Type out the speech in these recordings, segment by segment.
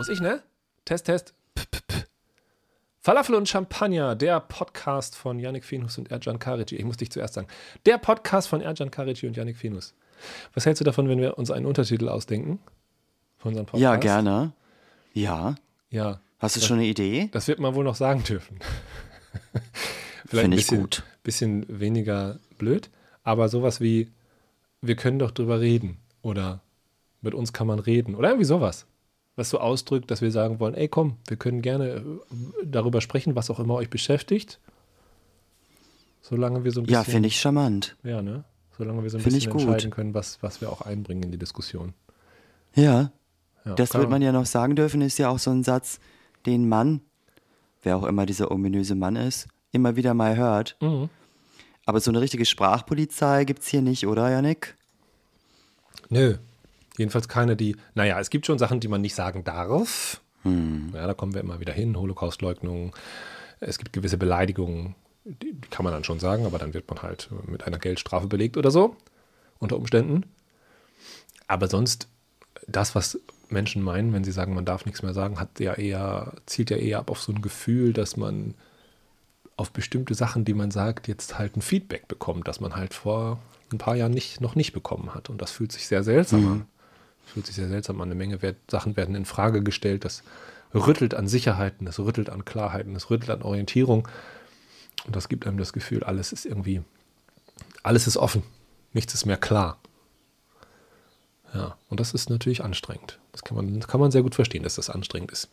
Muss ich, ne? Test, Test. P -p -p. Falafel und Champagner, der Podcast von Yannick Fenus und Erjan Karici. Ich muss dich zuerst sagen. Der Podcast von Erjan Karici und Yannick Fenus. Was hältst du davon, wenn wir uns einen Untertitel ausdenken? Von unserem Podcast? Ja, gerne. Ja. Ja. Hast du das, schon eine Idee? Das wird man wohl noch sagen dürfen. Vielleicht ein bisschen, gut. bisschen weniger blöd, aber sowas wie, wir können doch drüber reden oder mit uns kann man reden oder irgendwie sowas was so ausdrückt, dass wir sagen wollen, ey komm, wir können gerne äh, darüber sprechen, was auch immer euch beschäftigt. Solange wir so ein bisschen. Ja, finde ich charmant. Ja, ne? Solange wir so ein find bisschen entscheiden können, was, was wir auch einbringen in die Diskussion. Ja. ja das wird man ja noch sagen dürfen, ist ja auch so ein Satz, den Mann, wer auch immer dieser ominöse Mann ist, immer wieder mal hört. Mhm. Aber so eine richtige Sprachpolizei gibt es hier nicht, oder, Janik? Nö, Jedenfalls keine, die, naja, es gibt schon Sachen, die man nicht sagen darf. Hm. Ja, da kommen wir immer wieder hin. Holocaustleugnung. Es gibt gewisse Beleidigungen, die, die kann man dann schon sagen, aber dann wird man halt mit einer Geldstrafe belegt oder so. Unter Umständen. Aber sonst, das, was Menschen meinen, wenn sie sagen, man darf nichts mehr sagen, hat ja eher, zielt ja eher ab auf so ein Gefühl, dass man auf bestimmte Sachen, die man sagt, jetzt halt ein Feedback bekommt, das man halt vor ein paar Jahren nicht, noch nicht bekommen hat. Und das fühlt sich sehr seltsam mhm. Fühlt sich sehr seltsam an. Eine Menge Wert, Sachen werden in Frage gestellt. Das rüttelt an Sicherheiten, das rüttelt an Klarheiten, das rüttelt an Orientierung. Und das gibt einem das Gefühl, alles ist irgendwie, alles ist offen. Nichts ist mehr klar. Ja, und das ist natürlich anstrengend. Das kann man, das kann man sehr gut verstehen, dass das anstrengend ist.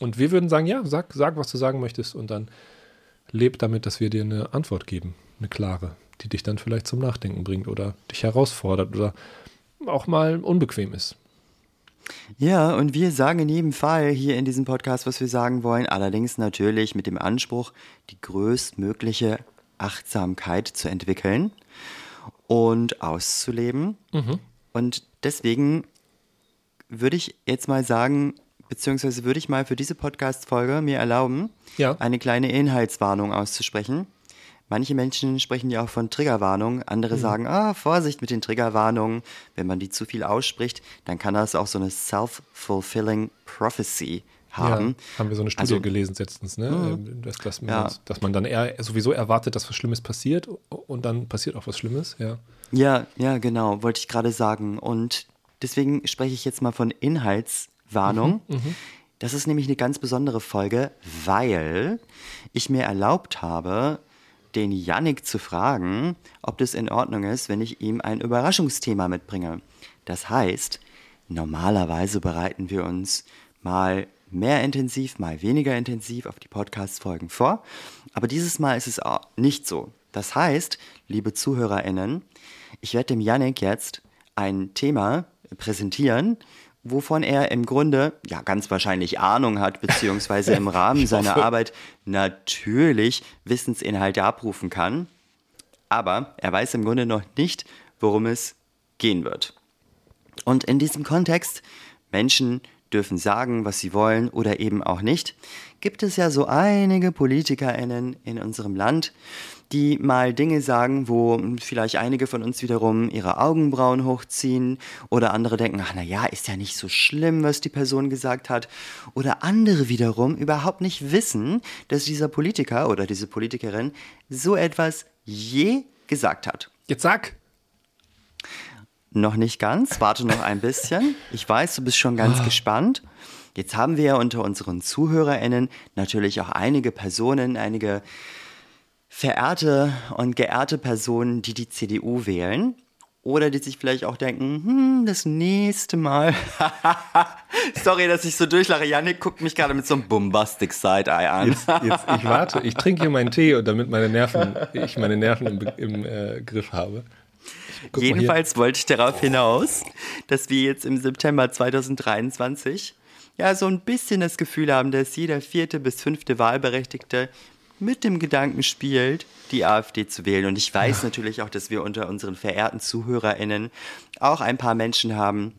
Und wir würden sagen, ja, sag, sag, was du sagen möchtest und dann leb damit, dass wir dir eine Antwort geben, eine klare, die dich dann vielleicht zum Nachdenken bringt oder dich herausfordert oder auch mal unbequem ist. Ja, und wir sagen in jedem Fall hier in diesem Podcast, was wir sagen wollen, allerdings natürlich mit dem Anspruch, die größtmögliche Achtsamkeit zu entwickeln und auszuleben. Mhm. Und deswegen würde ich jetzt mal sagen, beziehungsweise würde ich mal für diese Podcast-Folge mir erlauben, ja. eine kleine Inhaltswarnung auszusprechen. Manche Menschen sprechen ja auch von Triggerwarnungen, andere mhm. sagen, ah, Vorsicht mit den Triggerwarnungen. Wenn man die zu viel ausspricht, dann kann das auch so eine self-fulfilling prophecy haben. Ja, haben wir so eine Studie also, gelesen letztens, ne? Mhm. Ähm, dass, dass, man, ja. dass man dann eher sowieso erwartet, dass was Schlimmes passiert und dann passiert auch was Schlimmes, ja. Ja, ja, genau, wollte ich gerade sagen. Und deswegen spreche ich jetzt mal von Inhaltswarnung. Mhm, mhm. das ist nämlich eine ganz besondere Folge, weil ich mir erlaubt habe, den Yannick zu fragen, ob das in Ordnung ist, wenn ich ihm ein Überraschungsthema mitbringe. Das heißt, normalerweise bereiten wir uns mal mehr intensiv, mal weniger intensiv auf die Podcast-Folgen vor. Aber dieses Mal ist es nicht so. Das heißt, liebe ZuhörerInnen, ich werde dem Yannick jetzt ein Thema präsentieren, wovon er im Grunde ja ganz wahrscheinlich Ahnung hat, beziehungsweise im Rahmen seiner Arbeit natürlich Wissensinhalte abrufen kann. Aber er weiß im Grunde noch nicht, worum es gehen wird. Und in diesem Kontext, Menschen dürfen sagen, was sie wollen oder eben auch nicht, gibt es ja so einige PolitikerInnen in unserem Land, die mal Dinge sagen, wo vielleicht einige von uns wiederum ihre Augenbrauen hochziehen oder andere denken, ach na ja, ist ja nicht so schlimm, was die Person gesagt hat. Oder andere wiederum überhaupt nicht wissen, dass dieser Politiker oder diese Politikerin so etwas je gesagt hat. Jetzt sag! Noch nicht ganz, warte noch ein bisschen. Ich weiß, du bist schon ganz oh. gespannt. Jetzt haben wir ja unter unseren ZuhörerInnen natürlich auch einige Personen, einige verehrte und geehrte Personen, die die CDU wählen. Oder die sich vielleicht auch denken, hm, das nächste Mal. Sorry, dass ich so durchlache. Janik guckt mich gerade mit so einem bombastic Side-Eye an. Jetzt, jetzt, ich warte, ich trinke hier meinen Tee, damit meine Nerven, ich meine Nerven im, im äh, Griff habe. Jedenfalls wollte ich darauf hinaus, dass wir jetzt im September 2023 ja so ein bisschen das Gefühl haben, dass jeder vierte bis fünfte Wahlberechtigte mit dem Gedanken spielt, die AfD zu wählen. Und ich weiß ja. natürlich auch, dass wir unter unseren verehrten ZuhörerInnen auch ein paar Menschen haben,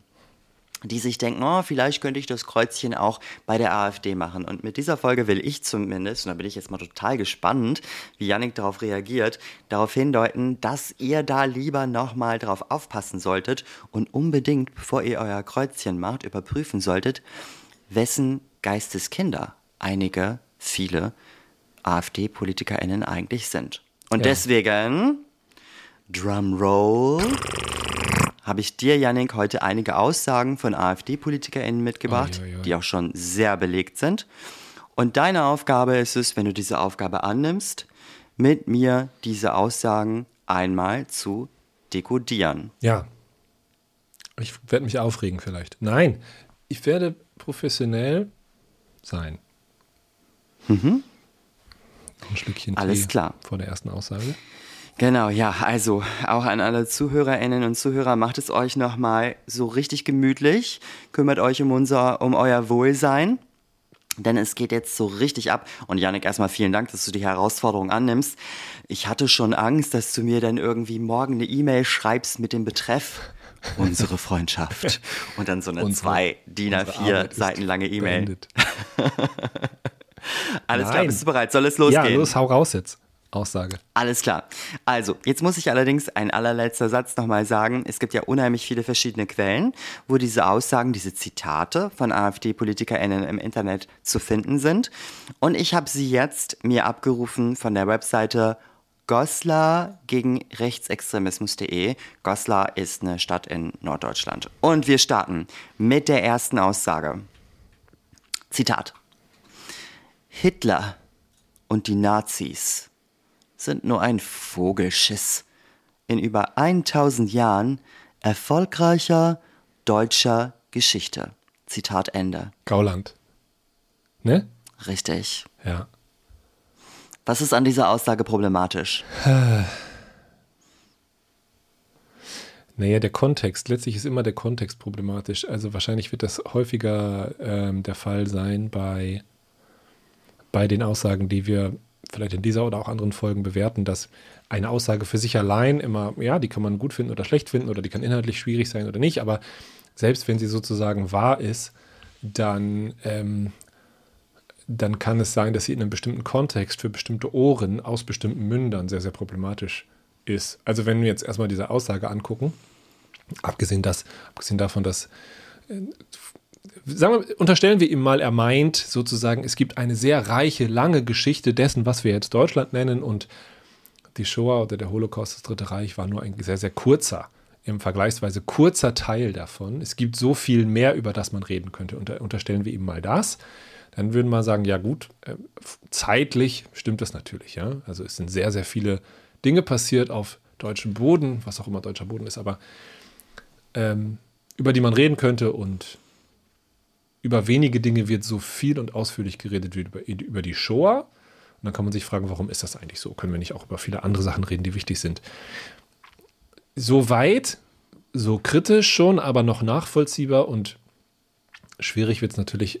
die sich denken, oh, vielleicht könnte ich das Kreuzchen auch bei der AfD machen. Und mit dieser Folge will ich zumindest, und da bin ich jetzt mal total gespannt, wie Yannick darauf reagiert, darauf hindeuten, dass ihr da lieber nochmal drauf aufpassen solltet und unbedingt, bevor ihr euer Kreuzchen macht, überprüfen solltet, wessen Geisteskinder einige, viele AfD-PolitikerInnen eigentlich sind. Und Ja. deswegen, Drumroll, habe ich dir, Yannick, heute einige Aussagen von AfD-PolitikerInnen mitgebracht, Ui, ui, ui. die auch schon sehr belegt sind. Und deine Aufgabe ist es, wenn du diese Aufgabe annimmst, mit mir diese Aussagen einmal zu dekodieren. Ja. Ich werde mich aufregen vielleicht. Nein, ich werde professionell sein. Mhm. Ein Schlückchen Alles Tee klar. vor der ersten Aussage. Genau, ja, also auch an alle Zuhörerinnen und Zuhörer, macht es euch nochmal so richtig gemütlich, kümmert euch um unser, um euer Wohlsein. Denn es geht jetzt so richtig ab. Und Janik, erstmal vielen Dank, dass du die Herausforderung annimmst. Ich hatte schon Angst, dass du mir dann irgendwie morgen eine E-Mail schreibst mit dem Betreff unsere Freundschaft. Und dann so eine Unsere- zwei DIN unsere A4 Arbeit ist Seiten lange E-Mail. Alles klar, Nein. bist du bereit? Soll es losgehen? Ja, los, hau raus jetzt. Aussage. Alles klar. Also, jetzt muss ich allerdings ein allerletzter Satz nochmal sagen. Es gibt ja unheimlich viele verschiedene Quellen, wo diese Aussagen, diese Zitate von AfD-PolitikerInnen im Internet zu finden sind. Und ich habe sie jetzt mir abgerufen von der Webseite Goslar gegen Rechtsextremismus.de. Goslar ist eine Stadt in Norddeutschland. Und wir starten mit der ersten Aussage. Zitat. Hitler und die Nazis sind nur ein Vogelschiss in über 1000 Jahren erfolgreicher deutscher Geschichte. Zitat Ende. Gauland. Ne? Richtig. Ja. Was ist an dieser Aussage problematisch? Naja, der Kontext. Letztlich ist immer der Kontext problematisch. Also wahrscheinlich wird das häufiger ähm, der Fall sein bei, bei den Aussagen, die wir vielleicht in dieser oder auch anderen Folgen bewerten, dass eine Aussage für sich allein immer, ja, die kann man gut finden oder schlecht finden oder die kann inhaltlich schwierig sein oder nicht, aber selbst wenn sie sozusagen wahr ist, dann, ähm, dann kann es sein, dass sie in einem bestimmten Kontext für bestimmte Ohren aus bestimmten Mündern sehr, sehr problematisch ist. Also wenn wir jetzt erstmal diese Aussage angucken, abgesehen, das, abgesehen davon, dass äh, sagen wir, unterstellen wir ihm mal, er meint sozusagen, es gibt eine sehr reiche, lange Geschichte dessen, was wir jetzt Deutschland nennen und die Shoah oder der Holocaust, das Dritte Reich, war nur ein sehr, sehr kurzer, im vergleichsweise kurzer Teil davon. Es gibt so viel mehr, über das man reden könnte. Unter, unterstellen wir ihm mal das. Dann würden wir sagen, ja gut, äh, zeitlich stimmt das natürlich. Ja? Also es sind sehr, sehr viele Dinge passiert auf deutschem Boden, was auch immer deutscher Boden ist, aber ähm, über die man reden könnte und über wenige Dinge wird so viel und ausführlich geredet wie über, über die Shoah. Und dann kann man sich fragen, warum ist das eigentlich so? Können wir nicht auch über viele andere Sachen reden, die wichtig sind? So weit, so kritisch schon, aber noch nachvollziehbar und schwierig wird es natürlich,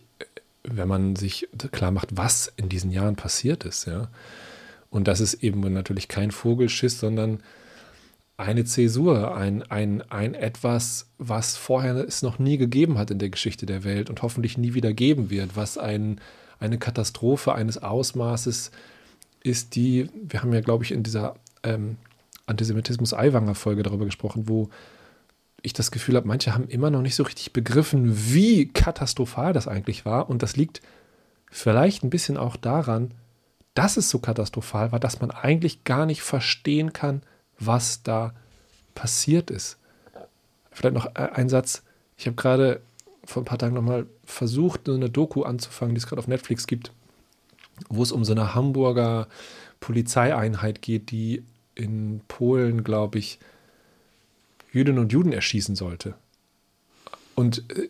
wenn man sich klar macht, was in diesen Jahren passiert ist. Ja? Und das ist eben natürlich kein Vogelschiss, sondern eine Zäsur, ein, ein, ein etwas, was vorher es noch nie gegeben hat in der Geschichte der Welt und hoffentlich nie wieder geben wird, was ein, eine Katastrophe eines Ausmaßes ist, die, wir haben ja, glaube ich, in dieser ähm, Antisemitismus-Eiwanger-Folge darüber gesprochen, wo ich das Gefühl habe, manche haben immer noch nicht so richtig begriffen, wie katastrophal das eigentlich war. Und das liegt vielleicht ein bisschen auch daran, dass es so katastrophal war, dass man eigentlich gar nicht verstehen kann, was da passiert ist. Vielleicht noch äh, ein Satz. Ich habe gerade vor ein paar Tagen nochmal versucht, so eine Doku anzufangen, die es gerade auf Netflix gibt, wo es um so eine Hamburger Polizeieinheit geht, die in Polen, glaube ich, Jüdinnen und Juden erschießen sollte. Und äh,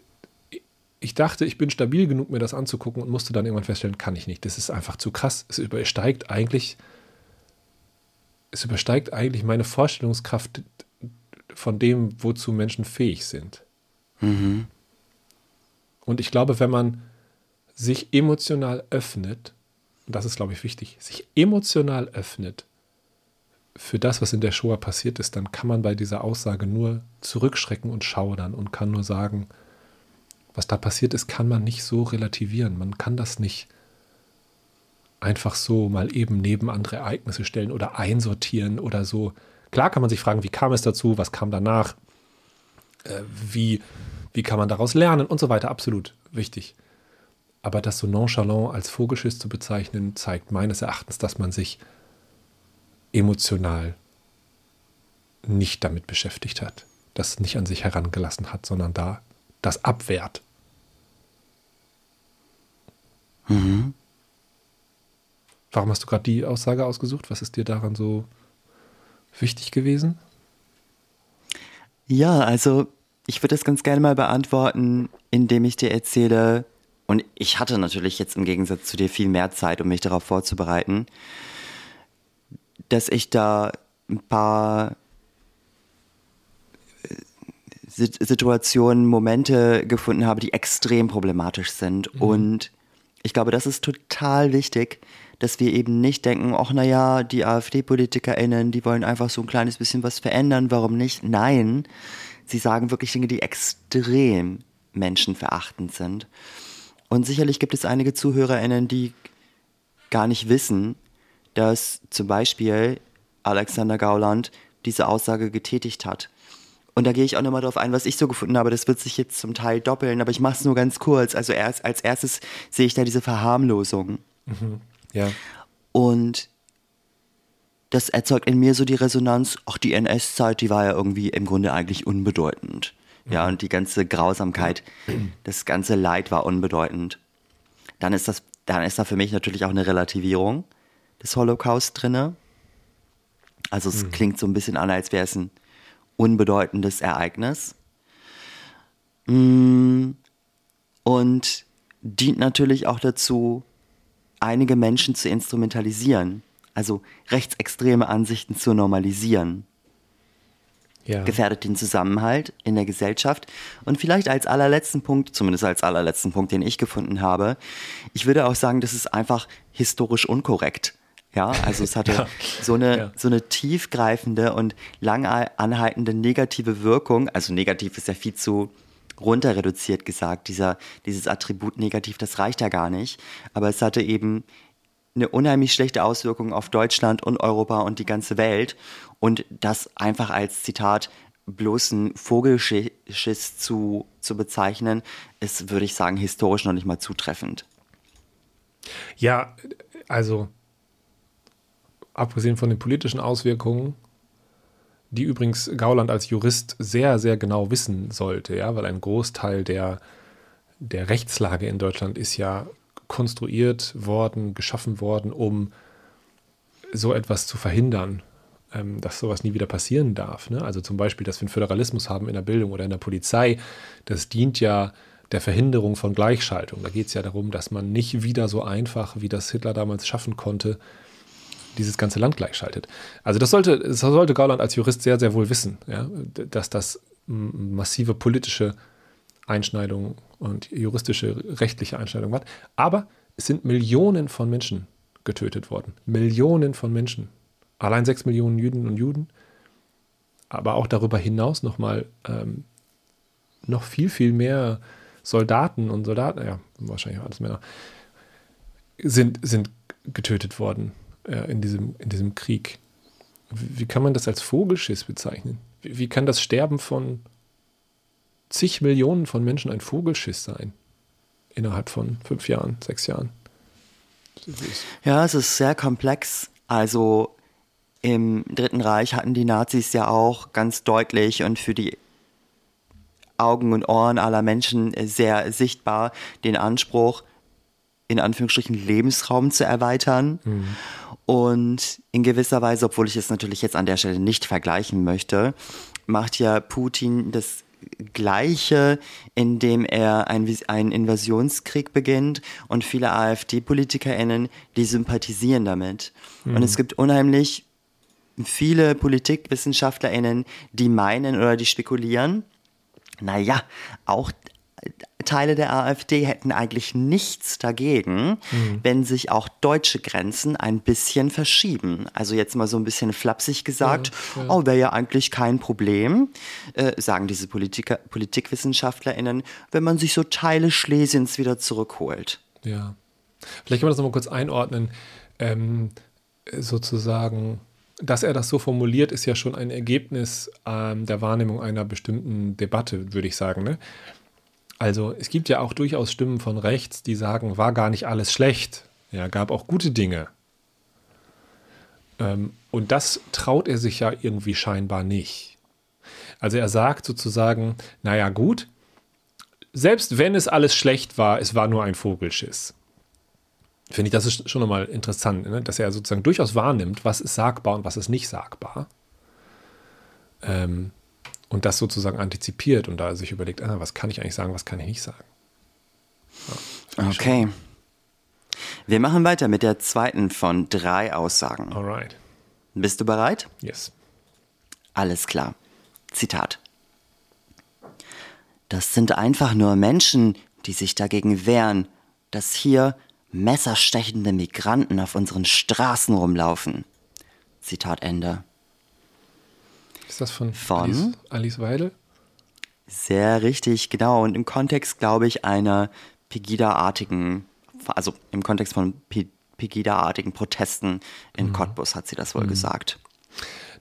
ich dachte, ich bin stabil genug, mir das anzugucken und musste dann irgendwann feststellen, kann ich nicht. Das ist einfach zu krass. Es übersteigt eigentlich es übersteigt eigentlich meine Vorstellungskraft von dem, wozu Menschen fähig sind. Mhm. Und ich glaube, wenn man sich emotional öffnet, und das ist, glaube ich, wichtig, sich emotional öffnet für das, was in der Shoah passiert ist, dann kann man bei dieser Aussage nur zurückschrecken und schaudern und kann nur sagen, was da passiert ist, kann man nicht so relativieren. Man kann das nicht einfach so mal eben neben andere Ereignisse stellen oder einsortieren oder so. Klar kann man sich fragen, wie kam es dazu, was kam danach, äh, wie, wie kann man daraus lernen und so weiter, absolut wichtig. Aber das so nonchalant als Vogelschiss zu bezeichnen, zeigt meines Erachtens, dass man sich emotional nicht damit beschäftigt hat, das nicht an sich herangelassen hat, sondern da das abwehrt. Mhm. Warum hast du gerade die Aussage ausgesucht? Was ist dir daran so wichtig gewesen? Ja, also ich würde das ganz gerne mal beantworten, indem ich dir erzähle, und ich hatte natürlich jetzt im Gegensatz zu dir viel mehr Zeit, um mich darauf vorzubereiten, dass ich da ein paar äh, Situationen, Momente gefunden habe, die extrem problematisch sind. Mhm. Und ich glaube, das ist total wichtig, dass wir eben nicht denken, ach naja, die AfD-PolitikerInnen, die wollen einfach so ein kleines bisschen was verändern, warum nicht? Nein, sie sagen wirklich Dinge, die extrem menschenverachtend sind. Und sicherlich gibt es einige ZuhörerInnen, die gar nicht wissen, dass zum Beispiel Alexander Gauland diese Aussage getätigt hat. Und da gehe ich auch nochmal drauf ein, was ich so gefunden habe. Das wird sich jetzt zum Teil doppeln, aber ich mache es nur ganz kurz. Also erst, als erstes sehe ich da diese Verharmlosung. Mhm. Ja. Und das erzeugt in mir so die Resonanz, ach, die NS-Zeit, die war ja irgendwie im Grunde eigentlich unbedeutend. Ja, und die ganze Grausamkeit, das ganze Leid war unbedeutend. Dann ist das, dann ist da für mich natürlich auch eine Relativierung des Holocaust drinne. Also es mhm. klingt so ein bisschen an, als wäre es ein unbedeutendes Ereignis. Mm, und dient natürlich auch dazu, einige Menschen zu instrumentalisieren, also rechtsextreme Ansichten zu normalisieren. Ja. Gefährdet den Zusammenhalt in der Gesellschaft. Und vielleicht als allerletzten Punkt, zumindest als allerletzten Punkt, den ich gefunden habe, ich würde auch sagen, das ist einfach historisch unkorrekt. Ja, also es hatte ja. so eine, ja. so eine tiefgreifende und lang anhaltende negative Wirkung. Also negativ ist ja viel zu runter reduziert gesagt. Dieser, dieses Attribut negativ, das reicht ja gar nicht. Aber es hatte eben eine unheimlich schlechte Auswirkung auf Deutschland und Europa und die ganze Welt. Und das einfach als Zitat bloßen Vogelschiss zu, zu bezeichnen, ist, würde ich sagen, historisch noch nicht mal zutreffend. Ja, also abgesehen von den politischen Auswirkungen, die übrigens Gauland als Jurist sehr, sehr genau wissen sollte, ja, weil ein Großteil der, der Rechtslage in Deutschland ist ja konstruiert worden, geschaffen worden, um so etwas zu verhindern, ähm, dass sowas nie wieder passieren darf. Ne? Also zum Beispiel, dass wir einen Föderalismus haben in der Bildung oder in der Polizei, das dient ja der Verhinderung von Gleichschaltung. Da geht es ja darum, dass man nicht wieder so einfach, wie das Hitler damals schaffen konnte, dieses ganze Land gleichschaltet. Also das sollte, das sollte Gauland als Jurist sehr, sehr wohl wissen, ja, dass das massive politische Einschneidungen und juristische, rechtliche Einschneidungen hat. Aber es sind Millionen von Menschen getötet worden. Millionen von Menschen. Allein sechs Millionen Jüdinnen und Juden. Aber auch darüber hinaus nochmal ähm, noch viel, viel mehr Soldaten und Soldaten, ja, wahrscheinlich auch alles Männer, sind, sind getötet worden äh, in, diesem, in diesem Krieg. Wie, wie, kann man das als Vogelschiss bezeichnen? Wie, wie kann das Sterben von zig Millionen von Menschen ein Vogelschiss sein? Innerhalb von fünf Jahren, sechs Jahren. Ja, es ist sehr komplex. Also im Dritten Reich hatten die Nazis ja auch ganz deutlich und für die Augen und Ohren aller Menschen sehr sichtbar den Anspruch, in Anführungsstrichen Lebensraum zu erweitern. Mhm. Und in gewisser Weise, obwohl ich es natürlich jetzt an der Stelle nicht vergleichen möchte, macht ja Putin das Gleiche, indem er einen Invasionskrieg beginnt und viele AfD-PolitikerInnen, die sympathisieren damit. Mhm. Und es gibt unheimlich viele PolitikwissenschaftlerInnen, die meinen oder die spekulieren, naja, auch Teile der AfD hätten eigentlich nichts dagegen, mhm. wenn sich auch deutsche Grenzen ein bisschen verschieben. Also jetzt mal so ein bisschen flapsig gesagt, ja, ja. oh, wäre ja eigentlich kein Problem, äh, sagen diese Politiker, PolitikwissenschaftlerInnen, wenn man sich so Teile Schlesiens wieder zurückholt. Ja. Vielleicht kann man das nochmal kurz einordnen. Ähm, sozusagen, dass er das so formuliert, ist ja schon ein Ergebnis ähm, der Wahrnehmung einer bestimmten Debatte, würde ich sagen. Ne? Also es gibt ja auch durchaus Stimmen von rechts, die sagen, war gar nicht alles schlecht. Ja, gab auch gute Dinge. Ähm, und das traut er sich ja irgendwie scheinbar nicht. Also er sagt sozusagen, naja gut, selbst wenn es alles schlecht war, es war nur ein Vogelschiss. Finde ich, das ist schon nochmal interessant, ne? dass er sozusagen durchaus wahrnimmt, was ist sagbar und was ist nicht sagbar. Ähm, und das sozusagen antizipiert und da sich überlegt, ah, was kann ich eigentlich sagen, was kann ich nicht sagen. Ja, okay. Wir machen weiter mit der zweiten von drei Aussagen. Alright. Bist du bereit? Yes. Alles klar. Zitat. Das sind einfach nur Menschen, die sich dagegen wehren, dass hier messerstechende Migranten auf unseren Straßen rumlaufen. Zitat Ende. Ist das von, von Alice, Alice Weidel? Sehr richtig, genau. Und im Kontext, glaube ich, einer Pegida-artigen, also im Kontext von Pegida-artigen Protesten in mhm. Cottbus hat sie das wohl mhm. gesagt.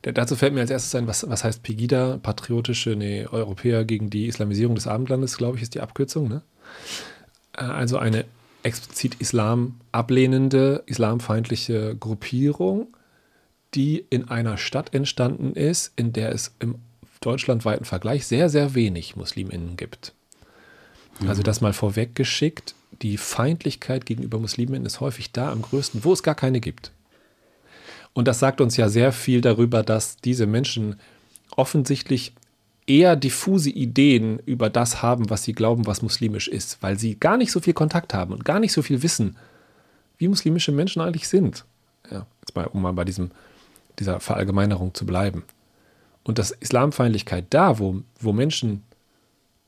Dazu fällt mir als erstes ein, was, was heißt Pegida? Patriotische nee, Europäer gegen die Islamisierung des Abendlandes, glaube ich, ist die Abkürzung. Ne? Äh, also eine explizit Islam ablehnende, islamfeindliche Gruppierung, die in einer Stadt entstanden ist, in der es im deutschlandweiten Vergleich sehr, sehr wenig Musliminnen gibt. Mhm. Also das mal vorweggeschickt, die Feindlichkeit gegenüber Musliminnen ist häufig da am größten, wo es gar keine gibt. Und das sagt uns ja sehr viel darüber, dass diese Menschen offensichtlich eher diffuse Ideen über das haben, was sie glauben, was muslimisch ist, weil sie gar nicht so viel Kontakt haben und gar nicht so viel wissen, wie muslimische Menschen eigentlich sind. Ja, jetzt mal, um mal bei diesem, dieser Verallgemeinerung zu bleiben. Und dass Islamfeindlichkeit da, wo, wo Menschen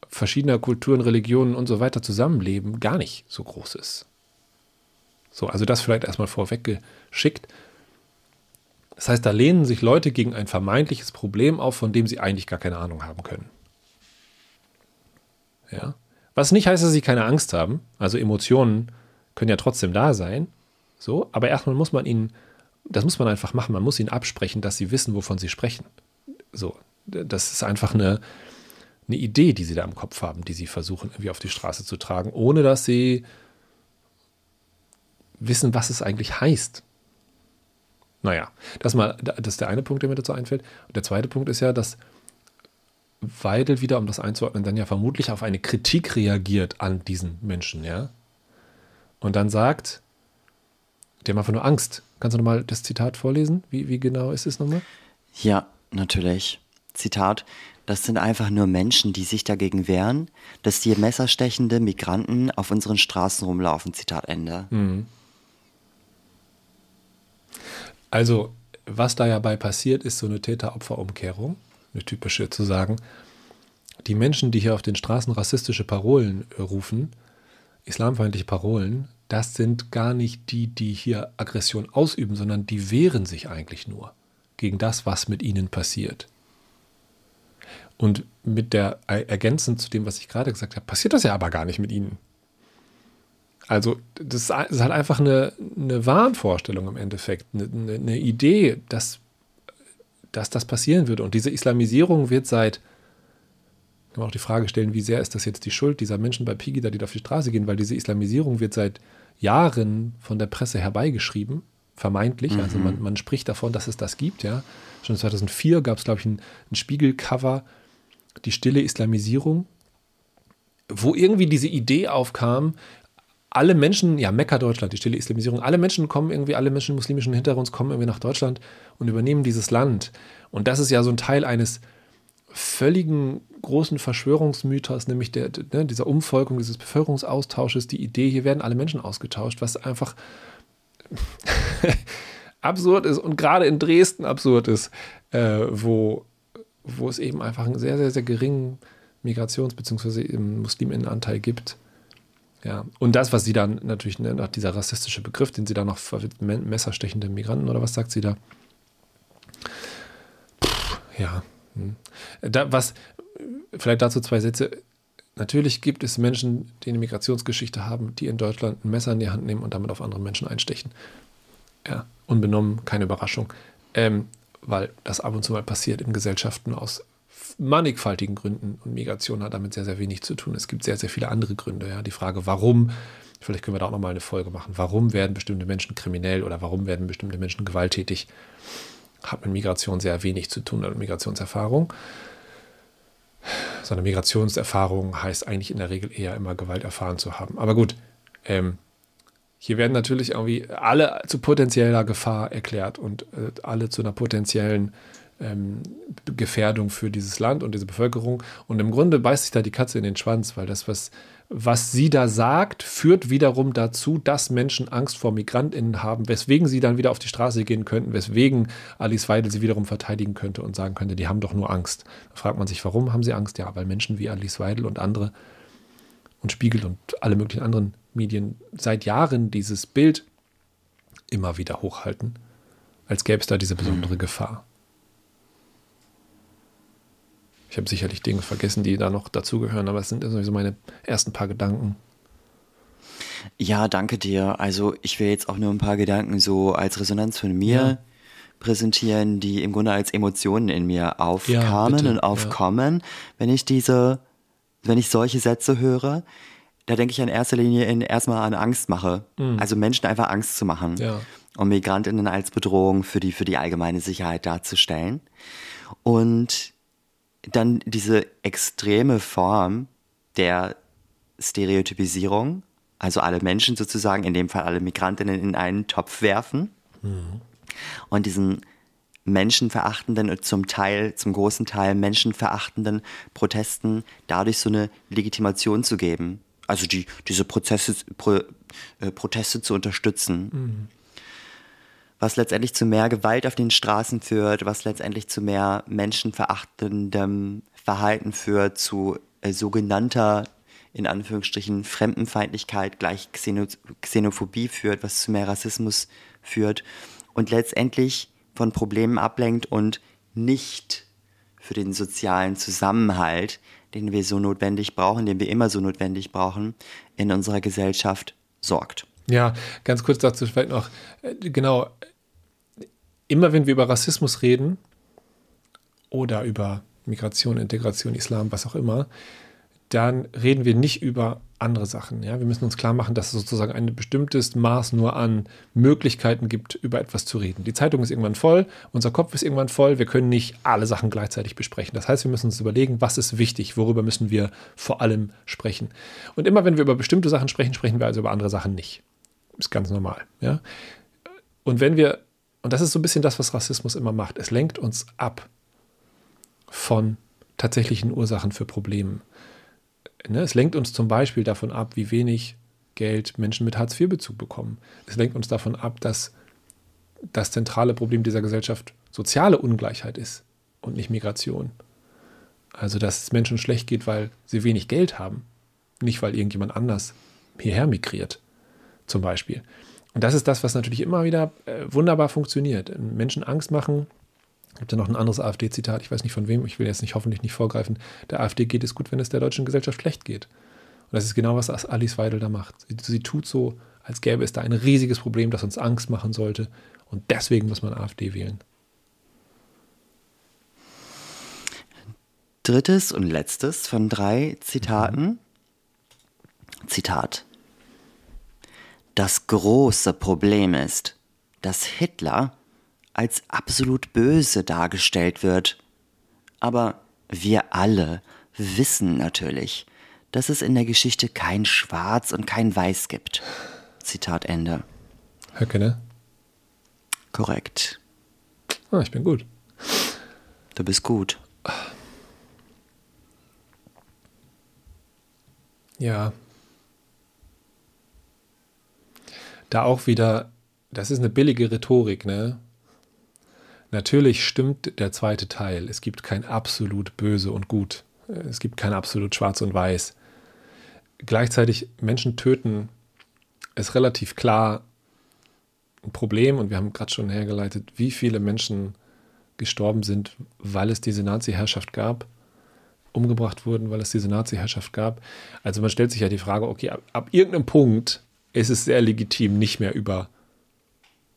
verschiedener Kulturen, Religionen und so weiter zusammenleben, gar nicht so groß ist. So, also das vielleicht erstmal vorweggeschickt. Das heißt, da lehnen sich Leute gegen ein vermeintliches Problem auf, von dem sie eigentlich gar keine Ahnung haben können. Ja. Was nicht heißt, dass sie keine Angst haben. Also Emotionen können ja trotzdem da sein. So, aber erstmal muss man ihnen, das muss man einfach machen. Man muss ihnen absprechen, dass sie wissen, wovon sie sprechen. So, das ist einfach eine, eine Idee, die sie da im Kopf haben, die sie versuchen, irgendwie auf die Straße zu tragen, ohne dass sie wissen, was es eigentlich heißt. Naja, das, mal, das ist der eine Punkt, der mir dazu einfällt. Und der zweite Punkt ist ja, dass Weidel wieder, um das einzuordnen, dann ja vermutlich auf eine Kritik reagiert an diesen Menschen, ja. Und dann sagt, der haben einfach nur Angst. Kannst du nochmal das Zitat vorlesen? Wie, wie genau ist es nochmal? Ja, natürlich. Zitat. Das sind einfach nur Menschen, die sich dagegen wehren, dass die messerstechende Migranten auf unseren Straßen rumlaufen. Zitat Ende. Mhm. Also, was da ja bei passiert, ist so eine Täter-Opfer-Umkehrung, eine typische zu sagen. Die Menschen, die hier auf den Straßen rassistische Parolen rufen, islamfeindliche Parolen, das sind gar nicht die, die hier Aggression ausüben, sondern die wehren sich eigentlich nur gegen das, was mit ihnen passiert. Und mit der ergänzend zu dem, was ich gerade gesagt habe, passiert das ja aber gar nicht mit ihnen. Also das ist halt einfach eine, eine Wahnvorstellung im Endeffekt, eine, eine Idee, dass, dass das passieren würde. Und diese Islamisierung wird seit, kann man auch die Frage stellen, wie sehr ist das jetzt die Schuld dieser Menschen bei Pegida, die da auf die Straße gehen, weil diese Islamisierung wird seit Jahren von der Presse herbeigeschrieben, vermeintlich. Mhm. Also man, man spricht davon, dass es das gibt, ja. Schon 2004 gab es, glaube ich, ein, ein Spiegelcover, die stille Islamisierung, wo irgendwie diese Idee aufkam, alle Menschen, ja, Mekka Deutschland, die stille Islamisierung, alle Menschen kommen irgendwie, alle Menschen muslimischen Hintergrunds kommen irgendwie nach Deutschland und übernehmen dieses Land. Und das ist ja so ein Teil eines völligen großen Verschwörungsmythos, nämlich der, ne, dieser Umvolkung, dieses Bevölkerungsaustausches, die Idee, hier werden alle Menschen ausgetauscht, was einfach absurd ist und gerade in Dresden absurd ist, äh, wo, wo es eben einfach einen sehr, sehr, sehr geringen Migrations- bzw. Musliminnenanteil gibt. Ja, und das, was sie dann natürlich, ne, nach dieser rassistische Begriff, den sie da noch messerstechende Migranten oder was sagt sie da? Puh, ja. Hm. Da, was, vielleicht dazu zwei Sätze. Natürlich gibt es Menschen, die eine Migrationsgeschichte haben, die in Deutschland ein Messer in die Hand nehmen und damit auf andere Menschen einstechen. Ja, unbenommen, keine Überraschung. Ähm, weil das ab und zu mal passiert in Gesellschaften aus mannigfaltigen Gründen und Migration hat damit sehr, sehr wenig zu tun. Es gibt sehr, sehr viele andere Gründe. Ja. Die Frage, warum, vielleicht können wir da auch nochmal eine Folge machen, warum werden bestimmte Menschen kriminell oder warum werden bestimmte Menschen gewalttätig, hat mit Migration sehr wenig zu tun, mit Migrationserfahrung. Sondern Migrationserfahrung heißt eigentlich in der Regel eher immer Gewalt erfahren zu haben. Aber gut, ähm, hier werden natürlich irgendwie alle zu potenzieller Gefahr erklärt und äh, alle zu einer potenziellen ähm, Gefährdung für dieses Land und diese Bevölkerung. Und im Grunde beißt sich da die Katze in den Schwanz, weil das, was, was sie da sagt, führt wiederum dazu, dass Menschen Angst vor MigrantInnen haben, weswegen sie dann wieder auf die Straße gehen könnten, weswegen Alice Weidel sie wiederum verteidigen könnte und sagen könnte, die haben doch nur Angst. Da fragt man sich, warum haben sie Angst? Ja, weil Menschen wie Alice Weidel und andere und Spiegel und alle möglichen anderen Medien seit Jahren dieses Bild immer wieder hochhalten, als gäbe es da diese besondere mhm. Gefahr. Ich habe sicherlich Dinge vergessen, die da noch dazugehören, aber es sind sowieso meine ersten paar Gedanken. Ja, danke dir. Also ich will jetzt auch nur ein paar Gedanken so als Resonanz von mir ja. präsentieren, die im Grunde als Emotionen in mir aufkamen ja, und aufkommen, ja. wenn ich diese, wenn ich solche Sätze höre. Da denke ich in erster Linie in, erstmal an Angstmache. Mhm. Also Menschen einfach Angst zu machen. Und Migrantinnen als Bedrohung für die, für die allgemeine Sicherheit darzustellen. Und dann diese extreme Form der Stereotypisierung, also alle Menschen sozusagen, in dem Fall alle Migrantinnen in einen Topf werfen mhm. und diesen menschenverachtenden und zum Teil, zum großen Teil menschenverachtenden Protesten dadurch so eine Legitimation zu geben. Also die, diese Prozesse, Pro, äh, Proteste zu unterstützen. Mhm was letztendlich zu mehr Gewalt auf den Straßen führt, was letztendlich zu mehr menschenverachtendem Verhalten führt, zu äh, sogenannter, in Anführungsstrichen, Fremdenfeindlichkeit gleich Xeno Xenophobie führt, was zu mehr Rassismus führt und letztendlich von Problemen ablenkt und nicht für den sozialen Zusammenhalt, den wir so notwendig brauchen, den wir immer so notwendig brauchen, in unserer Gesellschaft sorgt. Ja, ganz kurz dazu vielleicht noch, äh, genau, immer wenn wir über Rassismus reden oder über Migration, Integration, Islam, was auch immer, dann reden wir nicht über andere Sachen. Ja? Wir müssen uns klar machen, dass es sozusagen ein bestimmtes Maß nur an Möglichkeiten gibt, über etwas zu reden. Die Zeitung ist irgendwann voll, unser Kopf ist irgendwann voll, wir können nicht alle Sachen gleichzeitig besprechen. Das heißt, wir müssen uns überlegen, was ist wichtig, worüber müssen wir vor allem sprechen. Und immer wenn wir über bestimmte Sachen sprechen, sprechen wir also über andere Sachen nicht. Ist ganz normal. Ja? Und wenn wir und das ist so ein bisschen das, was Rassismus immer macht. Es lenkt uns ab von tatsächlichen Ursachen für Probleme. Ne? Es lenkt uns zum Beispiel davon ab, wie wenig Geld Menschen mit Hartz-IV-Bezug bekommen. Es lenkt uns davon ab, dass das zentrale Problem dieser Gesellschaft soziale Ungleichheit ist und nicht Migration. Also, dass es Menschen schlecht geht, weil sie wenig Geld haben, nicht weil irgendjemand anders hierher migriert, zum Beispiel. Und das ist das, was natürlich immer wieder äh, wunderbar funktioniert. Menschen Angst machen. Es gibt ja noch ein anderes AfD-Zitat, ich weiß nicht von wem, ich will jetzt nicht hoffentlich nicht vorgreifen. Der AfD geht es gut, wenn es der deutschen Gesellschaft schlecht geht. Und das ist genau, was Alice Weidel da macht. Sie, sie tut so, als gäbe es da ein riesiges Problem, das uns Angst machen sollte. Und deswegen muss man AfD wählen. Drittes und letztes von drei Zitaten. Mhm. Zitat. Das große Problem ist, dass Hitler als absolut böse dargestellt wird. Aber wir alle wissen natürlich, dass es in der Geschichte kein Schwarz und kein Weiß gibt. Zitat Ende. Höcke, ne? Korrekt. Ah, ich bin gut. Du bist gut. Ja, da auch wieder, das ist eine billige Rhetorik, ne? Natürlich stimmt der zweite Teil. Es gibt kein absolut böse und gut. Es gibt kein absolut schwarz und weiß. Gleichzeitig Menschen töten ist relativ klar ein Problem und wir haben gerade schon hergeleitet, wie viele Menschen gestorben sind, weil es diese Nazi-Herrschaft gab, umgebracht wurden, weil es diese Nazi-Herrschaft gab. Also man stellt sich ja die Frage, okay, ab, ab irgendeinem Punkt ist es sehr legitim, nicht mehr über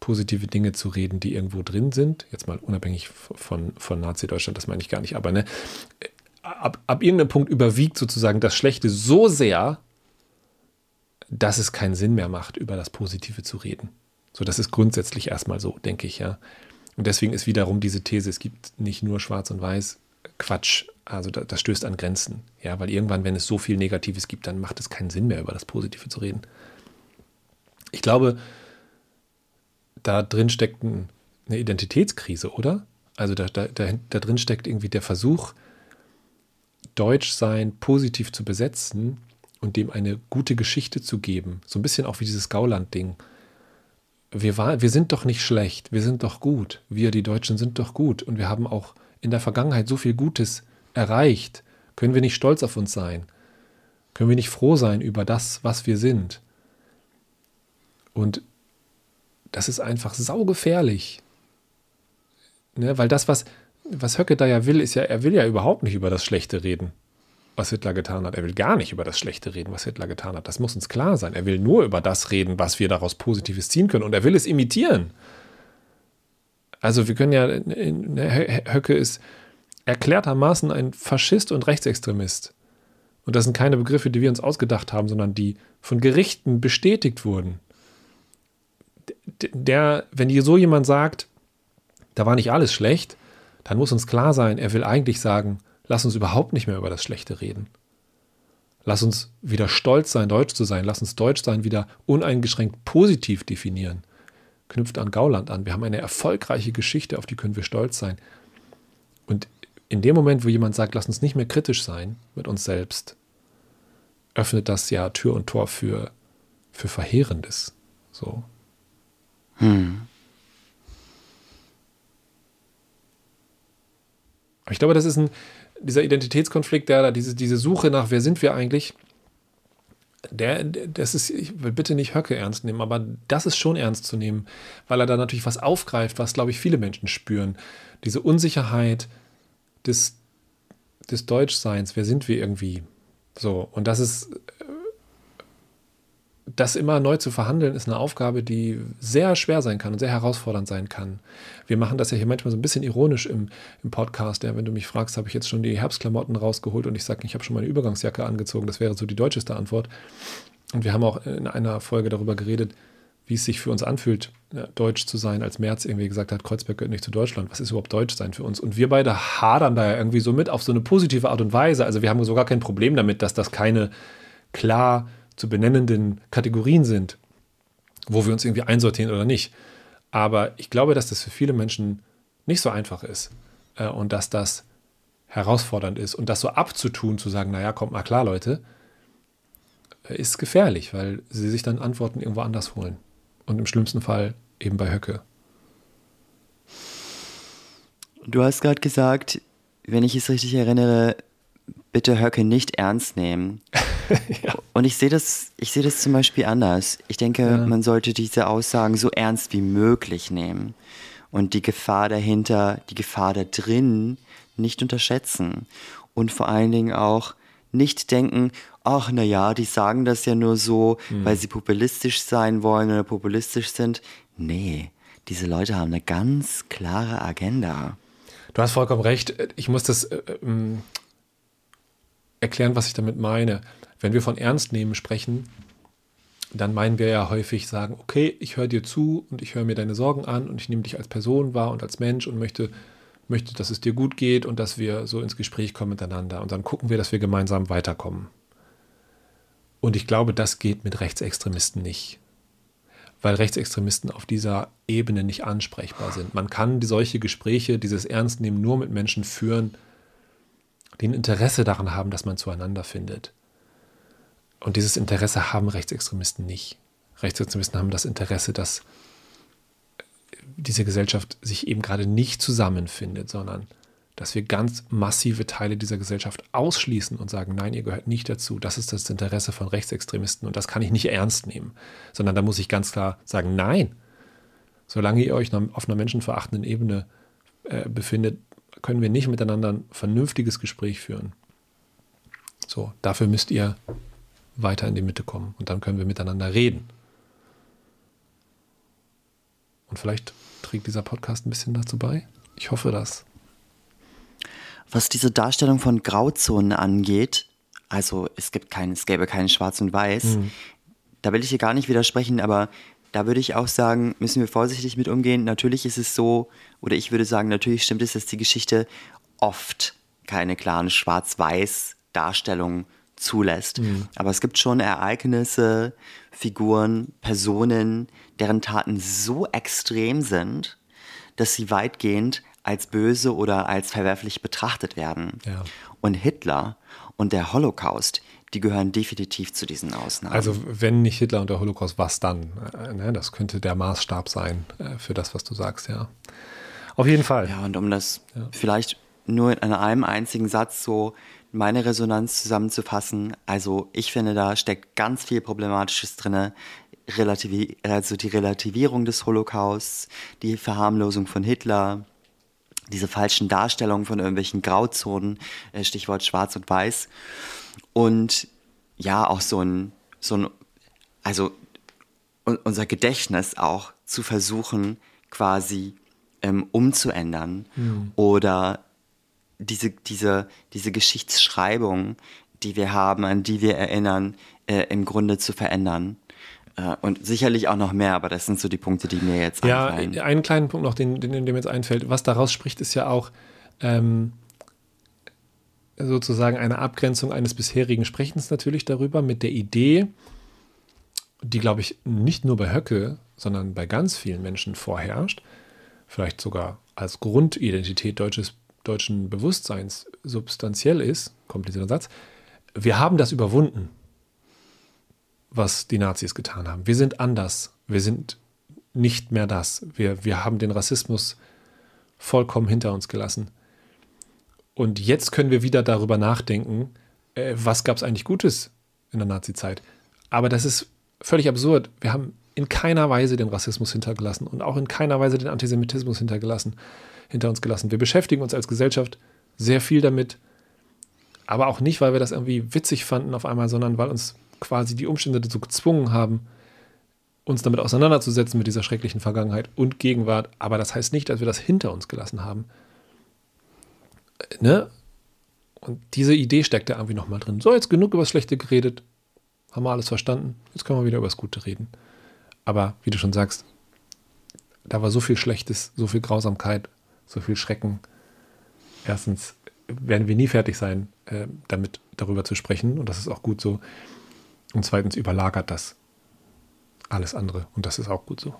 positive Dinge zu reden, die irgendwo drin sind. Jetzt mal unabhängig von, von Nazi-Deutschland, das meine ich gar nicht. Aber ne, ab, ab irgendeinem Punkt überwiegt sozusagen das Schlechte so sehr, dass es keinen Sinn mehr macht, über das Positive zu reden. So, das ist grundsätzlich erstmal so, denke ich, ja. Und deswegen ist wiederum diese These, es gibt nicht nur Schwarz und Weiß, Quatsch. Also das, das stößt an Grenzen. Ja, weil irgendwann, wenn es so viel Negatives gibt, dann macht es keinen Sinn mehr, über das Positive zu reden. Ich glaube, da drin steckt eine Identitätskrise, oder? Also da, da, da, drin steckt irgendwie der Versuch, Deutschsein positiv zu besetzen und dem eine gute Geschichte zu geben. So ein bisschen auch wie dieses Gauland-Ding. Wir, war, wir sind doch nicht schlecht, wir sind doch gut. Wir, die Deutschen, sind doch gut. Und wir haben auch in der Vergangenheit so viel Gutes erreicht. Können wir nicht stolz auf uns sein? Können wir nicht froh sein über das, was wir sind? Und das ist einfach saugefährlich. Ne? Weil das, was, was Höcke da ja will, ist ja, er will ja überhaupt nicht über das Schlechte reden, was Hitler getan hat. Er will gar nicht über das Schlechte reden, was Hitler getan hat. Das muss uns klar sein. Er will nur über das reden, was wir daraus Positives ziehen können. Und er will es imitieren. Also wir können ja, ne, Höcke ist erklärtermaßen ein Faschist und Rechtsextremist. Und das sind keine Begriffe, die wir uns ausgedacht haben, sondern die von Gerichten bestätigt wurden der, wenn dir so jemand sagt, da war nicht alles schlecht, dann muss uns klar sein, er will eigentlich sagen, lass uns überhaupt nicht mehr über das Schlechte reden. Lass uns wieder stolz sein, deutsch zu sein. Lass uns deutsch sein wieder uneingeschränkt positiv definieren. Knüpft an Gauland an. Wir haben eine erfolgreiche Geschichte, auf die können wir stolz sein. Und in dem Moment, wo jemand sagt, lass uns nicht mehr kritisch sein mit uns selbst, öffnet das ja Tür und Tor für, für Verheerendes. So. Hm. Ich glaube, das ist ein, dieser Identitätskonflikt, der da, diese, diese Suche nach, wer sind wir eigentlich, der, das ist, ich will bitte nicht Höcke ernst nehmen, aber das ist schon ernst zu nehmen, weil er da natürlich was aufgreift, was, glaube ich, viele Menschen spüren. Diese Unsicherheit des, des Deutschseins, wer sind wir irgendwie? So, und das ist das immer neu zu verhandeln, ist eine Aufgabe, die sehr schwer sein kann und sehr herausfordernd sein kann. Wir machen das ja hier manchmal so ein bisschen ironisch im, im Podcast. Ja, wenn du mich fragst, habe ich jetzt schon die Herbstklamotten rausgeholt und ich sage, ich habe schon meine Übergangsjacke angezogen. Das wäre so die deutscheste Antwort. Und wir haben auch in einer Folge darüber geredet, wie es sich für uns anfühlt, ja, deutsch zu sein, als Merz irgendwie gesagt hat, Kreuzberg gehört nicht zu Deutschland. Was ist überhaupt deutsch sein für uns? Und wir beide hadern da ja irgendwie so mit auf so eine positive Art und Weise. Also wir haben sogar kein Problem damit, dass das keine klar zu benennenden Kategorien sind, wo wir uns irgendwie einsortieren oder nicht. Aber ich glaube, dass das für viele Menschen nicht so einfach ist äh, und dass das herausfordernd ist und das so abzutun, zu sagen, naja, kommt mal klar, Leute, äh, ist gefährlich, weil sie sich dann Antworten irgendwo anders holen. Und im schlimmsten Fall eben bei Höcke. Du hast gerade gesagt, wenn ich es richtig erinnere, bitte Höcke nicht ernst nehmen. ja. Und ich sehe das, ich sehe das zum Beispiel anders. Ich denke, ja. man sollte diese Aussagen so ernst wie möglich nehmen und die Gefahr dahinter, die Gefahr da drin nicht unterschätzen und vor allen Dingen auch nicht denken, ach na ja, die sagen das ja nur so, mhm. weil sie populistisch sein wollen oder populistisch sind. Nee, diese Leute haben eine ganz klare Agenda. Du hast vollkommen recht. Ich muss das äh, ähm, erklären, was ich damit meine. Wenn wir von Ernst nehmen sprechen, dann meinen wir ja häufig sagen, okay, ich höre dir zu und ich höre mir deine Sorgen an und ich nehme dich als Person wahr und als Mensch und möchte, möchte, dass es dir gut geht und dass wir so ins Gespräch kommen miteinander. Und dann gucken wir, dass wir gemeinsam weiterkommen. Und ich glaube, das geht mit Rechtsextremisten nicht. Weil Rechtsextremisten auf dieser Ebene nicht ansprechbar sind. Man kann solche Gespräche, dieses Ernstnehmen nur mit Menschen führen, die ein Interesse daran haben, dass man zueinander findet. Und dieses Interesse haben Rechtsextremisten nicht. Rechtsextremisten haben das Interesse, dass diese Gesellschaft sich eben gerade nicht zusammenfindet, sondern dass wir ganz massive Teile dieser Gesellschaft ausschließen und sagen, nein, ihr gehört nicht dazu. Das ist das Interesse von Rechtsextremisten und das kann ich nicht ernst nehmen, sondern da muss ich ganz klar sagen, nein. Solange ihr euch auf einer menschenverachtenden Ebene äh, befindet, können wir nicht miteinander ein vernünftiges Gespräch führen. So, dafür müsst ihr weiter in die Mitte kommen und dann können wir miteinander reden. Und vielleicht trägt dieser Podcast ein bisschen dazu bei. Ich hoffe das. Was diese Darstellung von Grauzonen angeht, also es gibt kein, es gäbe kein Schwarz und Weiß, mhm. da will ich hier gar nicht widersprechen, aber da würde ich auch sagen, müssen wir vorsichtig mit umgehen. Natürlich ist es so, oder ich würde sagen, natürlich stimmt es, dass die Geschichte oft keine klaren Schwarz-Weiß-Darstellungen zulässt. Mhm. Aber es gibt schon Ereignisse, Figuren, Personen, deren Taten so extrem sind, dass sie weitgehend als böse oder als verwerflich betrachtet werden. Ja. Und Hitler und der Holocaust, die gehören definitiv zu diesen Ausnahmen. Also wenn nicht Hitler und der Holocaust, was dann? Äh, ne, das könnte der Maßstab sein äh, für das, was du sagst, ja. Auf jeden Fall. Ja, und um das ja. vielleicht nur in einem einzigen Satz so meine Resonanz zusammenzufassen, also ich finde, da steckt ganz viel Problematisches drin. Relativi also die Relativierung des Holocausts, die Verharmlosung von Hitler, diese falschen Darstellungen von irgendwelchen Grauzonen, äh, Stichwort Schwarz und Weiß. Und ja, auch so ein, so ein, also unser Gedächtnis auch zu versuchen, quasi ähm, umzuändern mhm. oder diese, diese, diese Geschichtsschreibung, die wir haben, an die wir erinnern, äh, im Grunde zu verändern. Äh, und sicherlich auch noch mehr, aber das sind so die Punkte, die mir jetzt ja, einfallen. Ja, einen kleinen Punkt noch, den, den, der mir jetzt einfällt. Was daraus spricht, ist ja auch ähm, sozusagen eine Abgrenzung eines bisherigen Sprechens natürlich darüber mit der Idee, die, glaube ich, nicht nur bei Höcke, sondern bei ganz vielen Menschen vorherrscht, vielleicht sogar als Grundidentität deutsches, deutschen Bewusstseins substanziell ist, kommt dieser Satz, wir haben das überwunden was die Nazis getan haben. Wir sind anders. Wir sind nicht mehr das. Wir, wir haben den Rassismus vollkommen hinter uns gelassen. Und jetzt können wir wieder darüber nachdenken, äh, was gab es eigentlich Gutes in der Nazi-Zeit. Aber das ist völlig absurd. Wir haben in keiner Weise den Rassismus hintergelassen und auch in keiner Weise den Antisemitismus hintergelassen, hinter uns gelassen. Wir beschäftigen uns als Gesellschaft sehr viel damit, aber auch nicht, weil wir das irgendwie witzig fanden auf einmal, sondern weil uns quasi die Umstände dazu gezwungen haben, uns damit auseinanderzusetzen mit dieser schrecklichen Vergangenheit und Gegenwart. Aber das heißt nicht, dass wir das hinter uns gelassen haben. Ne? Und diese Idee steckt da irgendwie nochmal drin. So, jetzt genug über das Schlechte geredet. Haben wir alles verstanden. Jetzt können wir wieder über das Gute reden. Aber wie du schon sagst, da war so viel Schlechtes, so viel Grausamkeit, so viel Schrecken. Erstens werden wir nie fertig sein, äh, damit darüber zu sprechen. Und das ist auch gut so. Und zweitens überlagert das alles andere. Und das ist auch gut so.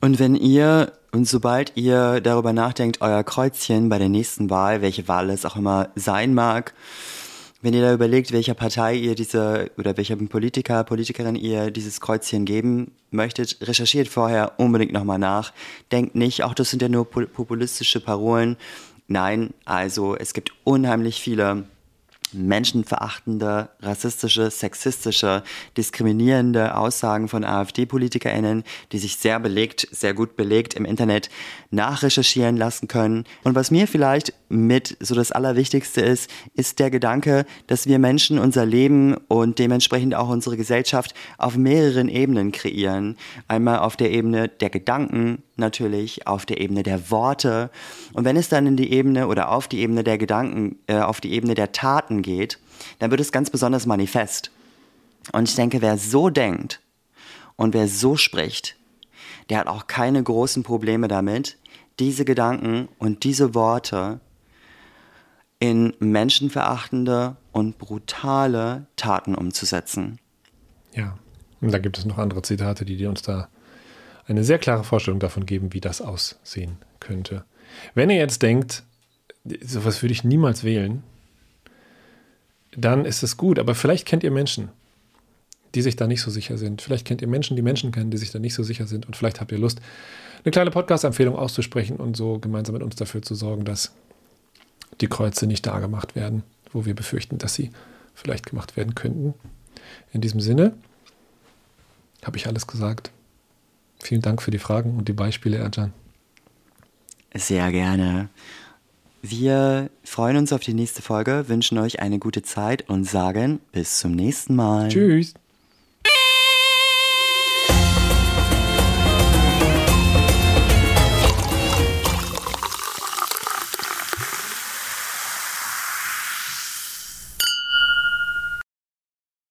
Und wenn ihr und sobald ihr darüber nachdenkt, euer Kreuzchen bei der nächsten Wahl, welche Wahl es auch immer sein mag, wenn ihr da überlegt, welcher Partei ihr diese oder welchem Politiker, Politikerin ihr dieses Kreuzchen geben möchtet, recherchiert vorher unbedingt nochmal nach. Denkt nicht, auch das sind ja nur populistische Parolen. Nein, also es gibt unheimlich viele menschenverachtende, rassistische, sexistische, diskriminierende Aussagen von AfD-PolitikerInnen, die sich sehr belegt, sehr gut belegt im Internet nachrecherchieren lassen können. Und was mir vielleicht mit so das Allerwichtigste ist, ist der Gedanke, dass wir Menschen unser Leben und dementsprechend auch unsere Gesellschaft auf mehreren Ebenen kreieren. Einmal auf der Ebene der Gedanken, natürlich, auf der Ebene der Worte. Und wenn es dann in die Ebene oder auf die Ebene der Gedanken, äh, auf die Ebene der Taten geht, dann wird es ganz besonders manifest. Und ich denke, wer so denkt und wer so spricht, der hat auch keine großen Probleme damit, diese Gedanken und diese Worte in menschenverachtende und brutale Taten umzusetzen. Ja, und da gibt es noch andere Zitate, die uns da eine sehr klare Vorstellung davon geben, wie das aussehen könnte. Wenn ihr jetzt denkt, sowas würde ich niemals wählen, dann ist es gut. Aber vielleicht kennt ihr Menschen, die sich da nicht so sicher sind. Vielleicht kennt ihr Menschen, die Menschen kennen, die sich da nicht so sicher sind. Und vielleicht habt ihr Lust, eine kleine Podcast-Empfehlung auszusprechen und so gemeinsam mit uns dafür zu sorgen, dass die Kreuze nicht da gemacht werden, wo wir befürchten, dass sie vielleicht gemacht werden könnten. In diesem Sinne habe ich alles gesagt. Vielen Dank für die Fragen und die Beispiele, Erjan. Sehr gerne. Wir freuen uns auf die nächste Folge, wünschen euch eine gute Zeit und sagen bis zum nächsten Mal. Tschüss.